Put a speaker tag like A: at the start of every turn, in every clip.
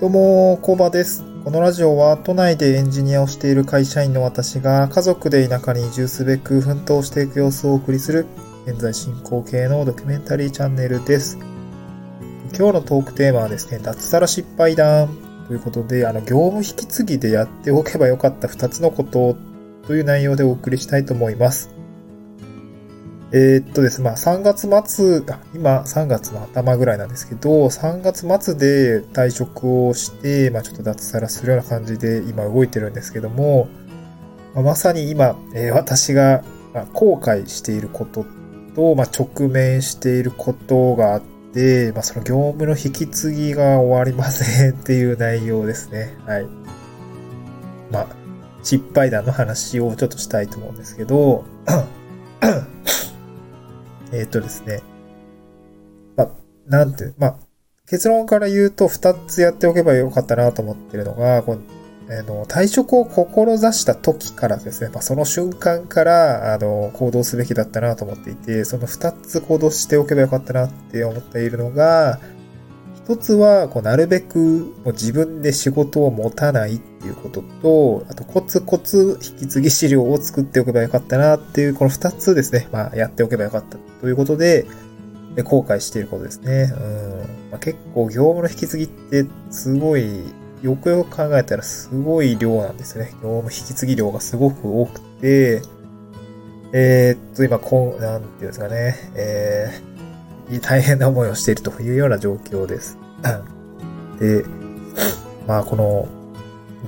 A: どうも、コバです。このラジオは都内でエンジニアをしている会社員の私が家族で田舎に移住すべく奮闘していく様子をお送りする現在進行形のドキュメンタリーチャンネルです。今日のトークテーマはですね、脱サラ失敗談ということで、あの、業務引き継ぎでやっておけばよかった2つのことという内容でお送りしたいと思います。えー、っとですねまあ3月末、今3月の頭ぐらいなんですけど、3月末で退職をして、まあちょっと脱サラするような感じで今動いてるんですけども、まあ、まさに今、えー、私が後悔していることと、まあ、直面していることがあって、まあ、その業務の引き継ぎが終わりません っていう内容ですね。はい。まあ、失敗談の話をちょっとしたいと思うんですけど、えっ、とですね。まあ、なんて、ま、結論から言うと二つやっておけばよかったなと思ってるのが、このあの退職を志した時からですね、まあ、その瞬間からあの行動すべきだったなと思っていて、その二つ行動しておけばよかったなって思っているのが、一つは、こうなるべくもう自分で仕事を持たないっていうことと、あとコツコツ引き継ぎ資料を作っておけばよかったなっていう、この二つですね、まあやっておけばよかったということで、後悔していることですね。うんまあ、結構業務の引き継ぎってすごい、よくよく考えたらすごい量なんですよね。業務引き継ぎ量がすごく多くて、えー、っと、今、こう、なんていうんですかね、えー、大変な思いをしているというような状況です。で、まあこの、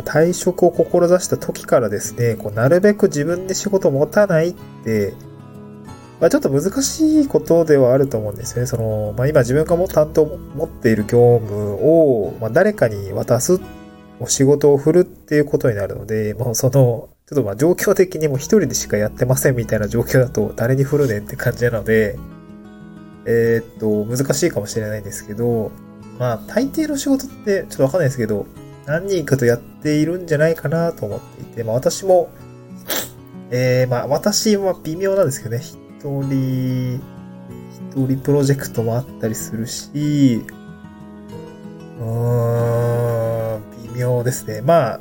A: 退職を志した時からですね、こうなるべく自分で仕事を持たないって、まあ、ちょっと難しいことではあると思うんですよね。その、まあ、今自分がも担当持っている業務を、まあ、誰かに渡す、お仕事を振るっていうことになるので、もうその、ちょっとまあ状況的にも一人でしかやってませんみたいな状況だと誰に振るねんって感じなので、えー、っと、難しいかもしれないですけど、まあ、大抵の仕事って、ちょっとわかんないですけど、何人かとやっているんじゃないかなと思っていて、まあ私も、えー、まあ私は微妙なんですけどね、一人、一人プロジェクトもあったりするし、うーん、微妙ですね。まあ、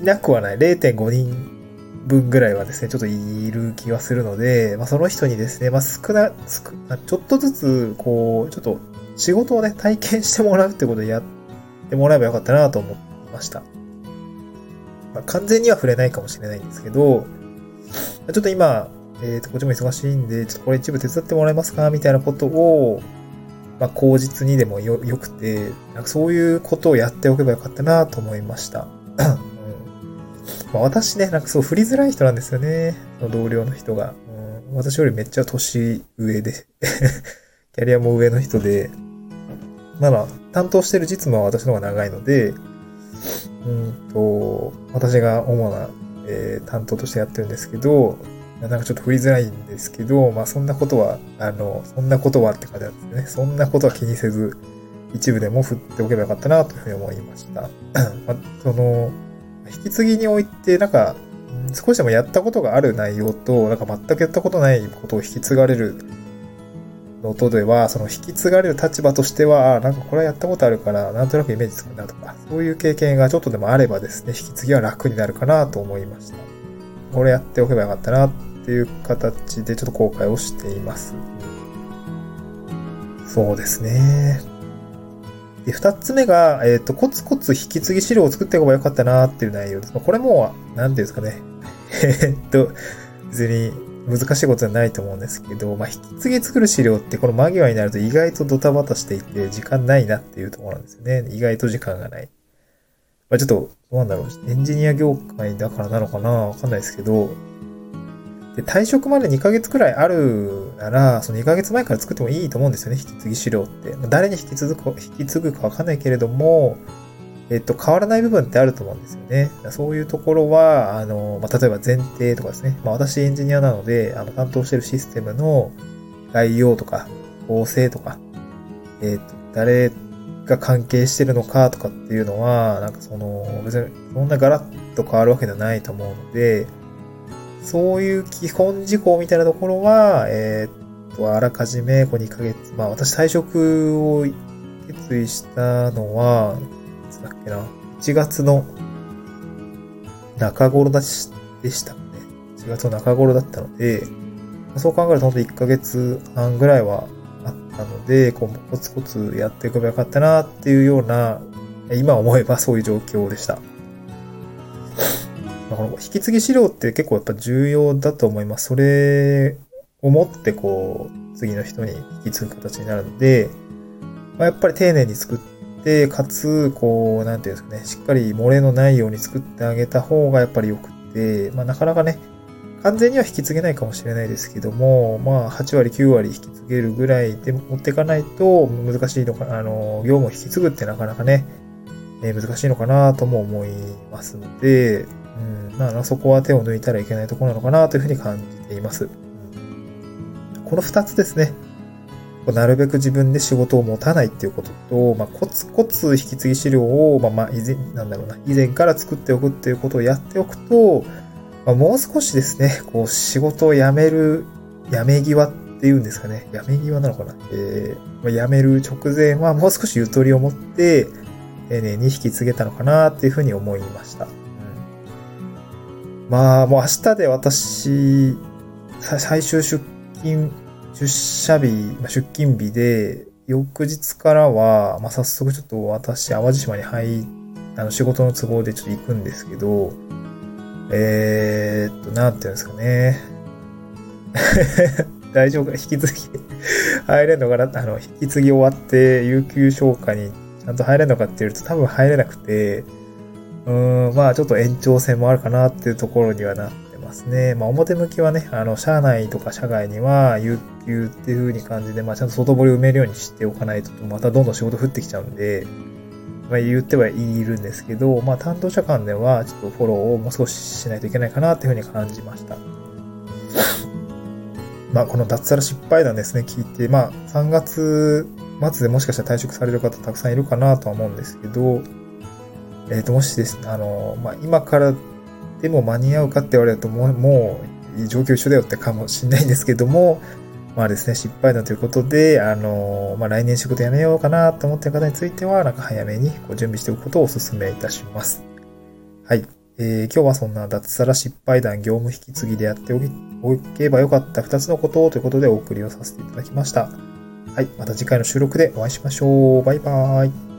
A: いなくはない。0.5人分ぐらいはですね、ちょっといる気がするので、まあ、その人にですね、まあ、少な、少ちょっとずつ、こう、ちょっと仕事をね、体験してもらうってことでやってもらえばよかったなと思いました。まあ、完全には触れないかもしれないんですけど、ちょっと今、えっ、ー、と、こっちも忙しいんで、ちょっとこれ一部手伝ってもらえますかみたいなことを、まあ、口実にでもよ、よくて、なんかそういうことをやっておけばよかったなと思いました。まあ、私ね、なんかそう振りづらい人なんですよね。の同僚の人が。うん、私よりめっちゃ年上で キャリアも上の人で、まあまあ、担当してる実務は私の方が長いので、うんと、私が主な、えー、担当としてやってるんですけど、なんかちょっと振りづらいんですけど、まあそんなことは、あの、そんなことはって感じなんですね。そんなことは気にせず、一部でも振っておけばよかったなというふうに思いました。まあ、その、引き継ぎにおいて、なんか、少しでもやったことがある内容と、なんか全くやったことないことを引き継がれるのとでは、その引き継がれる立場としては、なんかこれはやったことあるから、なんとなくイメージつくなとか、そういう経験がちょっとでもあればですね、引き継ぎは楽になるかなと思いました。これやっておけばよかったなっていう形でちょっと後悔をしています。そうですね。で、二つ目が、えっ、ー、と、コツコツ引き継ぎ資料を作っておけばよかったなっていう内容です。これも、なんていうんですかね。えっと、別に難しいことはないと思うんですけど、まあ、引き継ぎ作る資料ってこの間際になると意外とドタバタしていて、時間ないなっていうところなんですよね。意外と時間がない。まあ、ちょっと、どうなんだろう。エンジニア業界だからなのかな？わかんないですけど、で、退職まで2ヶ月くらいあるなら、その2ヶ月前から作ってもいいと思うんですよね、引き継ぎ資料って。誰に引き継ぐか、引き継ぐかわかんないけれども、えっと、変わらない部分ってあると思うんですよね。そういうところは、あの、まあ、例えば前提とかですね。まあ、私エンジニアなので、あの、担当してるシステムの概要とか、構成とか、えっと、誰が関係してるのかとかっていうのは、なんかその、別にそんなガラッと変わるわけではないと思うので、そういう基本事項みたいなところは、えー、っと、あらかじめこう2ヶ月、まあ私退職を決意したのは、いつだっけな、1月の中頃だしでしたね。1月の中頃だったので、そう考えると本当1ヶ月半ぐらいはあったので、こうコツコツやっていけばよかったなっていうような、今思えばそういう状況でした。この引き継ぎ資料って結構やっぱ重要だと思います。それを持ってこう、次の人に引き継ぐ形になるので、まあ、やっぱり丁寧に作って、かつ、こう、なんていうんですかね、しっかり漏れのないように作ってあげた方がやっぱり良くて、まあなかなかね、完全には引き継げないかもしれないですけども、まあ、8割、9割引き継げるぐらいで持っていかないと難しいのかな、あの、業務を引き継ぐってなかなかね、え、難しいのかなとも思いますので、うん、まあ、そこは手を抜いたらいけないところなのかなというふうに感じています。この二つですね。なるべく自分で仕事を持たないっていうことと、まあ、コツコツ引き継ぎ資料を、まあ、まあ、以前、なんだろうな、以前から作っておくっていうことをやっておくと、まあ、もう少しですね、こう、仕事を辞める、辞め際っていうんですかね。辞め際なのかな。えー、まあ、辞める直前はもう少しゆとりを持って、丁寧に引き継げたのかなっていうふうに思いました。まあ、もう明日で私、最終出勤、出社日、出勤日で、翌日からは、まあ、早速ちょっと私、淡路島に入、あの、仕事の都合でちょっと行くんですけど、えー、っと、なんていうんですかね。大丈夫か引き継ぎ入れんのかな？あの、引き継ぎ終わって、有給消化にちゃんと入れんのかっていうと多分入れなくて、うーん、まあちょっと延長戦もあるかなっていうところにはなってますね。まあ表向きはね、あの、社内とか社外には有給っていう風に感じで、まあちゃんと外堀を埋めるようにしておかないと、またどんどん仕事降ってきちゃうんで、まあ、言ってはいるんですけど、まあ、担当者間では、ちょっとフォローをもう少ししないといけないかなというふうに感じました。まあ、この脱サラ失敗談ですね、聞いて、まあ、3月末でもしかしたら退職される方たくさんいるかなとは思うんですけど、えっ、ー、と、もしですね、あの、まあ、今からでも間に合うかって言われると、もう、もう、状況一緒だよってかもしれないんですけども、まあですね、失敗談ということで、あの、まあ来年仕事辞めようかなと思ってる方については、なんか早めにこ準備しておくことをお勧めいたします。はい。えー、今日はそんな脱サラ失敗談業務引き継ぎでやっておけばよかった2つのことをということでお送りをさせていただきました。はい。また次回の収録でお会いしましょう。バイバーイ。